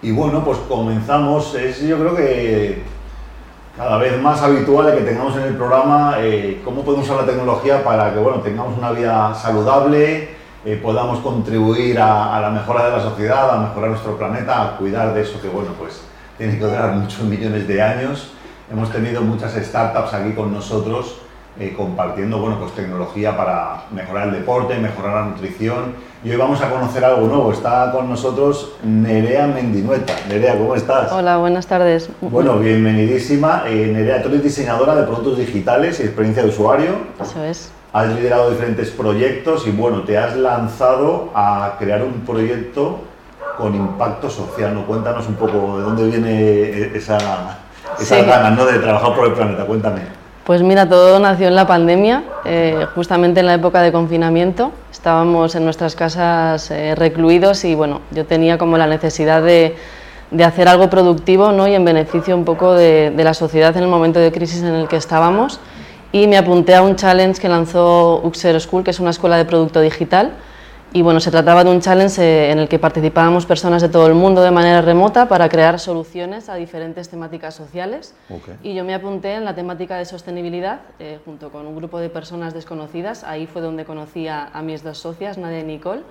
Y bueno, pues comenzamos. Es yo creo que cada vez más habitual que tengamos en el programa eh, cómo podemos usar la tecnología para que bueno, tengamos una vida saludable, eh, podamos contribuir a, la mejora de la sociedad, a mejorar nuestro planeta, a cuidar de eso que bueno, pues tiene que durar muchos millones de años. Hemos tenido muchas startups aquí con nosotros eh, compartiendo bueno, pues, tecnología para mejorar el deporte, mejorar la nutrición. Y hoy vamos a conocer algo nuevo. Está con nosotros Nerea Mendinueta. Nerea, ¿cómo estás? Hola, buenas tardes. Bueno, bienvenidísima. Eh, Nerea, tú eres diseñadora de productos digitales y experiencia de usuario. Eso es. Has liderado diferentes proyectos y bueno, te has lanzado a crear un proyecto con impacto social. ¿no? Cuéntanos un poco de dónde viene esa, esas ganas ¿no? de trabajar por el planeta. Cuéntame. Pues mira, todo nació en la pandemia, eh, justamente en la época de confinamiento. Estábamos en nuestras casas eh, recluidos y bueno, yo tenía como la necesidad de, hacer algo productivo ¿no? y en beneficio un poco de, de, la sociedad en el momento de crisis en el que estábamos. Y me apunté a un challenge que lanzó Uxer School, que es una escuela de producto digital y bueno, se trataba de un challenge eh, en el que participábamos personas de todo el mundo de manera remota para crear soluciones a diferentes temáticas sociales. Y yo me apunté en la temática de sostenibilidad eh, junto con un grupo de personas desconocidas. Ahí fue donde conocí a, mis dos socias, Nadia y Nicole.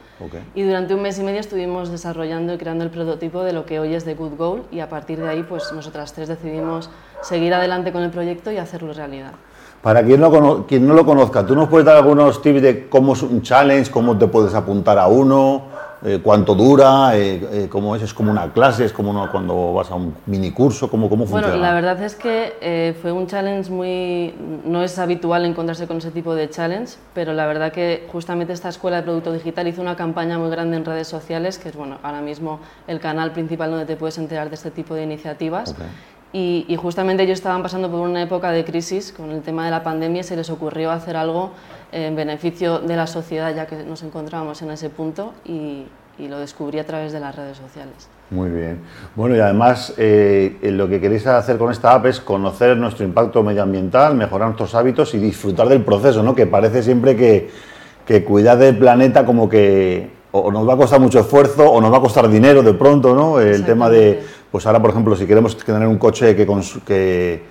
Y durante un mes y medio estuvimos desarrollando y creando el prototipo de lo que hoy es The Good Goal. Y a partir de ahí, pues nosotras tres decidimos seguir adelante con el proyecto y hacerlo realidad. Para quien no, quien no lo conozca, ¿tú nos puedes dar algunos tips de cómo es un challenge, cómo te puedes apuntar a uno, eh, cuánto dura, eh, eh, cómo es? ¿Es como una clase? ¿Es como cuando vas a un mini curso? ¿Cómo, cómo funciona? Bueno, la verdad es que fue un challenge muy... No es habitual encontrarse con ese tipo de challenge, pero la verdad que justamente esta escuela de producto digital hizo una campaña muy grande en redes sociales, que es bueno, ahora mismo el canal principal donde te puedes enterar de este tipo de iniciativas. Y, justamente ellos estaban pasando por una época de crisis con el tema de la pandemia y se les ocurrió hacer algo en beneficio de la sociedad ya que nos encontrábamos en ese punto y, lo descubrí a través de las redes sociales. Muy bien. Bueno, y además eh, lo que queréis hacer con esta app es conocer nuestro impacto medioambiental, mejorar nuestros hábitos y disfrutar del proceso, ¿no? Que parece siempre que, que cuidar del planeta como que o nos va a costar mucho esfuerzo o nos va a costar dinero de pronto, ¿no? El tema de, pues ahora, por ejemplo, si queremos tener un coche que, que,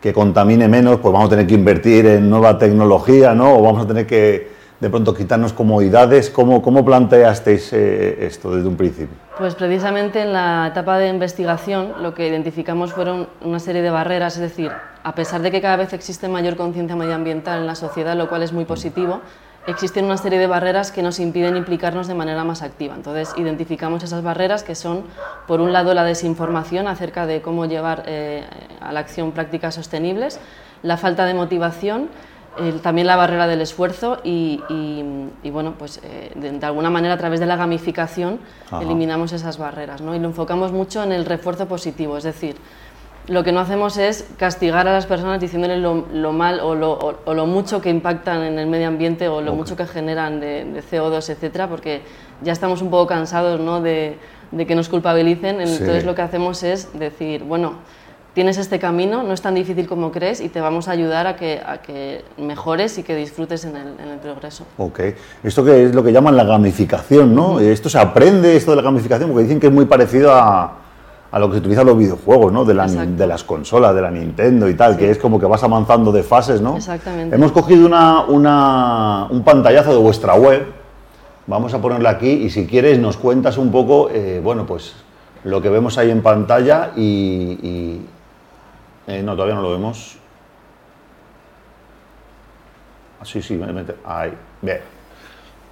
que, contamine menos, pues vamos a tener que invertir en nueva tecnología, ¿no? O vamos a tener que de pronto quitarnos comodidades. ¿Cómo, cómo planteasteis eh, esto desde un principio? Pues precisamente en la etapa de investigación lo que identificamos fueron una serie de barreras, es decir, a pesar de que cada vez existe mayor conciencia medioambiental en la sociedad, lo cual es muy positivo, existen una serie de barreras que nos impiden implicarnos de manera más activa. Entonces, identificamos esas barreras que son, por un lado, la desinformación acerca de cómo llevar eh, a la acción prácticas sostenibles, la falta de motivación, también la barrera del esfuerzo y, bueno, pues eh, de, alguna manera a través de la gamificación eliminamos esas barreras ¿no? y lo enfocamos mucho en el refuerzo positivo, es decir, lo que no hacemos es castigar a las personas diciéndoles lo, mal o lo, mucho que impactan en el medio ambiente o lo mucho que generan de, CO2, etcétera, porque ya estamos un poco cansados ¿no? de, que nos culpabilicen. Entonces lo que hacemos es decir, bueno, tienes este camino, no es tan difícil como crees y te vamos a ayudar a que, a que mejores y que disfrutes en el, en el, progreso. Ok, esto que es lo que llaman la gamificación, ¿no? Esto se aprende, esto de la gamificación, porque dicen que es muy parecido a a lo que se utilizan los videojuegos, ¿no? De, de, las consolas, de la Nintendo y tal, que es como que vas avanzando de fases, ¿no? Exactamente. Hemos cogido una, una, un pantallazo de vuestra web, vamos a ponerla aquí y si quieres nos cuentas un poco, eh, bueno, pues lo que vemos ahí en pantalla y... Eh, no, todavía no lo vemos. Ah, sí, sí, ahí, bien.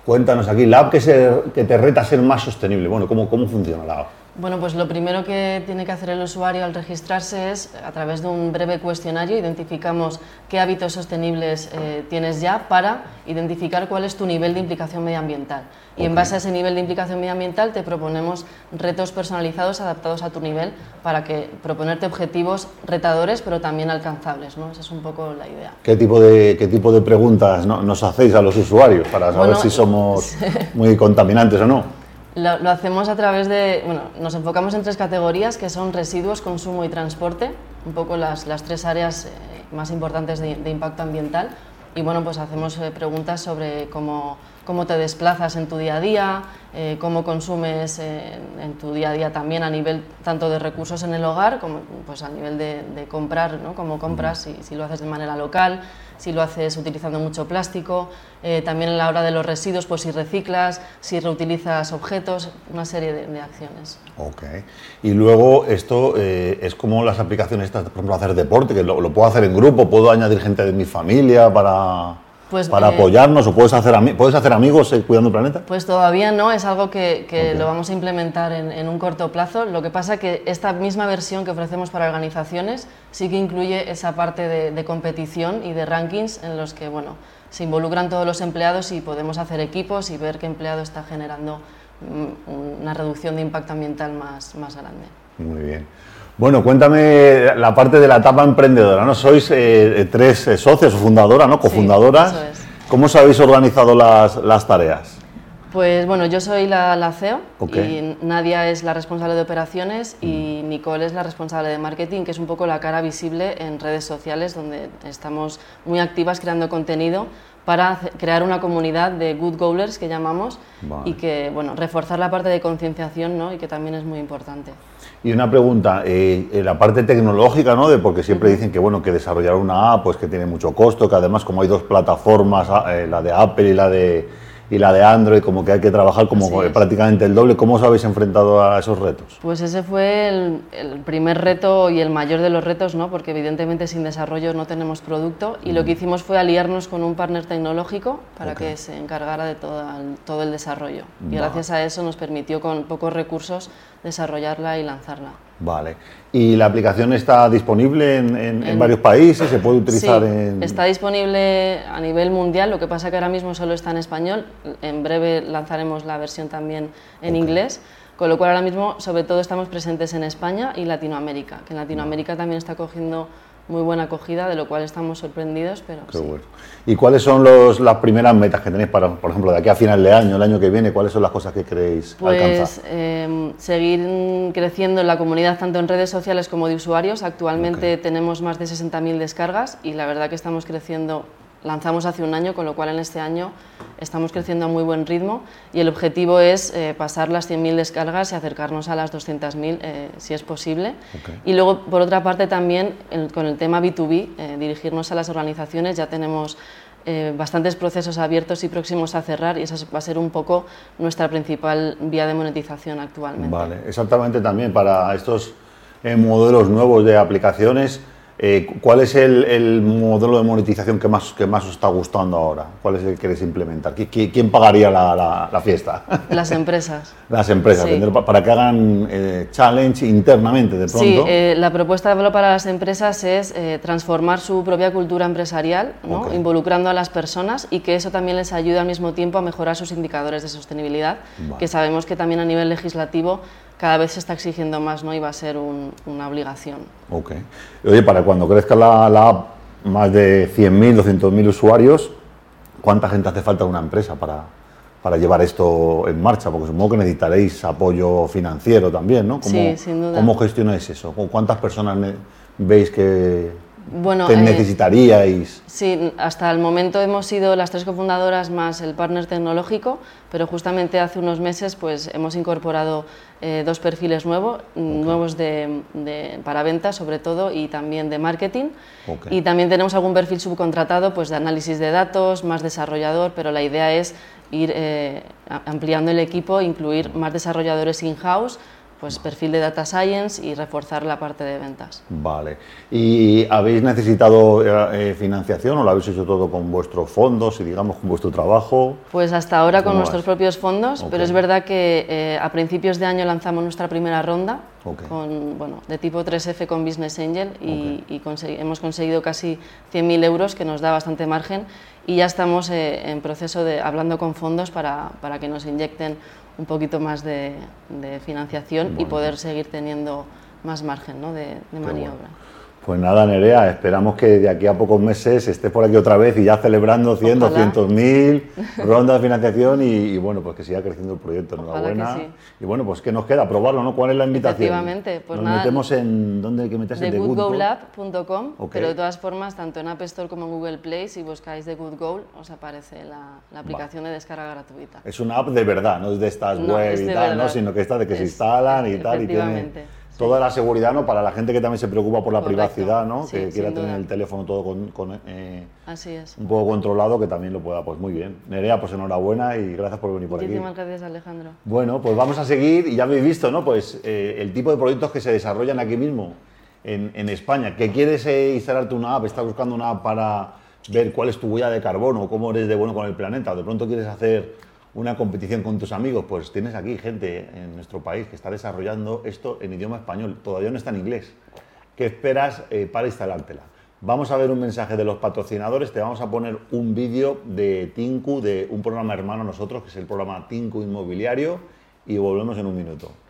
Cuéntanos aquí, la app que, se, que te reta a ser más sostenible. Bueno, ¿cómo, cómo funciona la app? Bueno, pues lo primero que tiene que hacer el usuario al registrarse es, a través de un breve cuestionario, identificamos qué hábitos sostenibles eh, tienes ya para identificar cuál es tu nivel de implicación medioambiental. Y en base a ese nivel de implicación medioambiental te proponemos retos personalizados adaptados a tu nivel para que proponerte objetivos retadores pero también alcanzables. ¿no? Esa es un poco la idea. ¿Qué tipo de, qué tipo de preguntas nos hacéis a los usuarios para saber si somos muy contaminantes o no? Lo, hacemos a través de, bueno, nos enfocamos en tres categorías que son residuos, consumo y transporte, un poco las, las tres áreas eh, más importantes de, impacto ambiental. Y bueno, pues hacemos eh, preguntas sobre cómo cómo te desplazas en tu día a día, eh, cómo consumes en, tu día a día también a nivel tanto de recursos en el hogar como pues a nivel de, comprar, ¿no? cómo compras, si, si, lo haces de manera local, si lo haces utilizando mucho plástico, eh, también a la hora de los residuos, pues si reciclas, si reutilizas objetos, una serie de, acciones. Ok. Y luego esto eh, es como las aplicaciones estas, por ejemplo, hacer deporte, que lo puedo hacer en grupo, puedo añadir gente de mi familia para... Pues, para eh, apoyarnos o puedes hacer, puedes hacer amigos eh, cuidando el planeta? Pues todavía no, es algo que, lo vamos a implementar en, un corto plazo. Lo que pasa es que esta misma versión que ofrecemos para organizaciones sí que incluye esa parte de, competición y de rankings en los que bueno, se involucran todos los empleados y podemos hacer equipos y ver qué empleado está generando mm, una reducción de impacto ambiental más, más grande. Muy bien. Bueno, cuéntame la parte de la etapa emprendedora, ¿no? Sois eh, eh, tres eh, socios o fundadoras, ¿no? Cofundadoras. ¿Cómo os habéis organizado las, tareas? Pues bueno, yo soy la, CEO y Nadia es la responsable de operaciones y mm. Nicole es la responsable de marketing, que es un poco la cara visible en redes sociales donde estamos muy activas creando contenido para crear una comunidad de good goalers que llamamos y que, bueno, reforzar la parte de concienciación ¿no? y que también es muy importante. Y una pregunta, eh, la parte tecnológica, ¿no? De porque siempre dicen que bueno que desarrollar una app pues que tiene mucho costo, que además como hay dos plataformas, ah, eh, la de Apple y la de y la de Android, como que hay que trabajar como prácticamente el doble. ¿Cómo os habéis enfrentado a esos retos? Pues ese fue el, primer reto y el mayor de los retos, ¿no? porque evidentemente sin desarrollo no tenemos producto y lo que hicimos fue aliarnos con un partner tecnológico para que se encargara de todo el, todo el desarrollo. Y gracias a eso nos permitió con pocos recursos desarrollarla y lanzarla. Vale. ¿Y la aplicación está disponible en, varios países? ¿Se puede utilizar sí, en...? está disponible a nivel mundial, lo que pasa que ahora mismo solo está en español. En breve lanzaremos la versión también en inglés, con lo cual ahora mismo sobre todo estamos presentes en España y Latinoamérica, que en Latinoamérica también está cogiendo muy buena acogida, de lo cual estamos sorprendidos. Pero Qué bueno. ¿Y cuáles son los, las primeras metas que tenéis para, por ejemplo, de aquí a final de año, el año que viene? ¿Cuáles son las cosas que queréis pues, alcanzar? Eh, seguir creciendo en la comunidad, tanto en redes sociales como de usuarios. Actualmente tenemos más de 60.000 descargas y la verdad que estamos creciendo lanzamos hace un año, con lo cual en este año estamos creciendo a muy buen ritmo y el objetivo es eh, pasar las 100.000 descargas y acercarnos a las 200.000 eh, si es posible. Y luego, por otra parte, también con el tema B2B, eh, dirigirnos a las organizaciones, ya tenemos bastantes procesos abiertos y próximos a cerrar y esa va a ser un poco nuestra principal vía de monetización actualmente. Vale, exactamente también para estos modelos nuevos de aplicaciones eh, ¿Cuál es el, modelo de monetización que más, que más os está gustando ahora? ¿Cuál es el que queréis implementar? ¿Quién, pagaría la, fiesta? Las empresas. Las empresas, para que hagan eh, challenge internamente de pronto. Sí, eh, la propuesta para las empresas es transformar su propia cultura empresarial, involucrando a las personas y que eso también les ayude al mismo tiempo a mejorar sus indicadores de sostenibilidad, que sabemos que también a nivel legislativo cada vez se está exigiendo más ¿no? y va a ser una obligación. Ok. Oye, para cuando crezca la, app, más de 100.000, 200.000 usuarios, ¿cuánta gente hace falta una empresa para, para llevar esto en marcha? Porque supongo que necesitaréis apoyo financiero también, ¿no? ¿Cómo, sí, sin duda. ¿Cómo gestionáis eso? ¿Cuántas personas veis que, bueno, eh, necesitaríais? Sí, hasta el momento hemos sido las tres cofundadoras más el partner tecnológico, pero justamente hace unos meses pues, hemos incorporado eh, dos perfiles nuevos, nuevos de, para ventas sobre todo y también de marketing. Y también tenemos algún perfil subcontratado pues, de análisis de datos, más desarrollador, pero la idea es ir eh, ampliando el equipo, incluir más desarrolladores in-house pues perfil de data science y reforzar la parte de ventas. Vale. ¿Y habéis necesitado eh, financiación o lo habéis hecho todo con vuestros fondos y digamos con vuestro trabajo? Pues hasta ahora con nuestros propios fondos, pero es verdad que eh, a principios de año lanzamos nuestra primera ronda con, bueno, de tipo 3F con Business Angel y, hemos conseguido casi 100.000 euros que nos da bastante margen y ya estamos eh, en proceso de hablando con fondos para, para que nos inyecten un poquito más de, financiación y poder seguir teniendo más margen ¿no? de, maniobra. Pues nada, Nerea, esperamos que de aquí a pocos meses estés por aquí otra vez y ya celebrando 100, Ojalá. 200 mil rondas de financiación y, y bueno, pues que siga creciendo el proyecto. Enhorabuena. sí. Y bueno, pues ¿qué nos queda? Probarlo, ¿no? ¿Cuál es la invitación? Efectivamente, pues Nos nada, metemos en... ¿Dónde hay que meterse? de En The Good Goal. goodgolab.com, Ok. pero de todas formas, tanto en App Store como en Google Play, si buscáis The Good Goal, os aparece la, la aplicación de descarga gratuita. Es una app de verdad, no es de estas No, web es y tal, ¿no? sino que esta de que se instalan y tal y tiene. Toda la seguridad, ¿no? Para la gente que también se preocupa por la Correcto. privacidad, ¿no? Sí, que quiera tener duda. el teléfono todo con, con, eh, Así es. un poco controlado, que también lo pueda, pues muy bien. Nerea, pues enhorabuena y gracias por venir por aquí. Muchísimas gracias, Alejandro. Bueno, pues vamos a seguir y ya habéis visto, ¿no? Pues eh, el tipo de proyectos que se desarrollan aquí mismo en, en España. Que quieres eh, instalarte una app, estás buscando una app para ver cuál es tu huella de carbono, cómo eres de bueno con el planeta, o de pronto quieres hacer una competición con tus amigos, pues tienes aquí gente en nuestro país que está desarrollando esto en idioma español, todavía no está en inglés. ¿Qué esperas eh, para instalártela? Vamos a ver un mensaje de los patrocinadores, te vamos a poner un vídeo de Tinku, de un programa hermano a nosotros, que es el programa Tinku Inmobiliario, y volvemos en un minuto.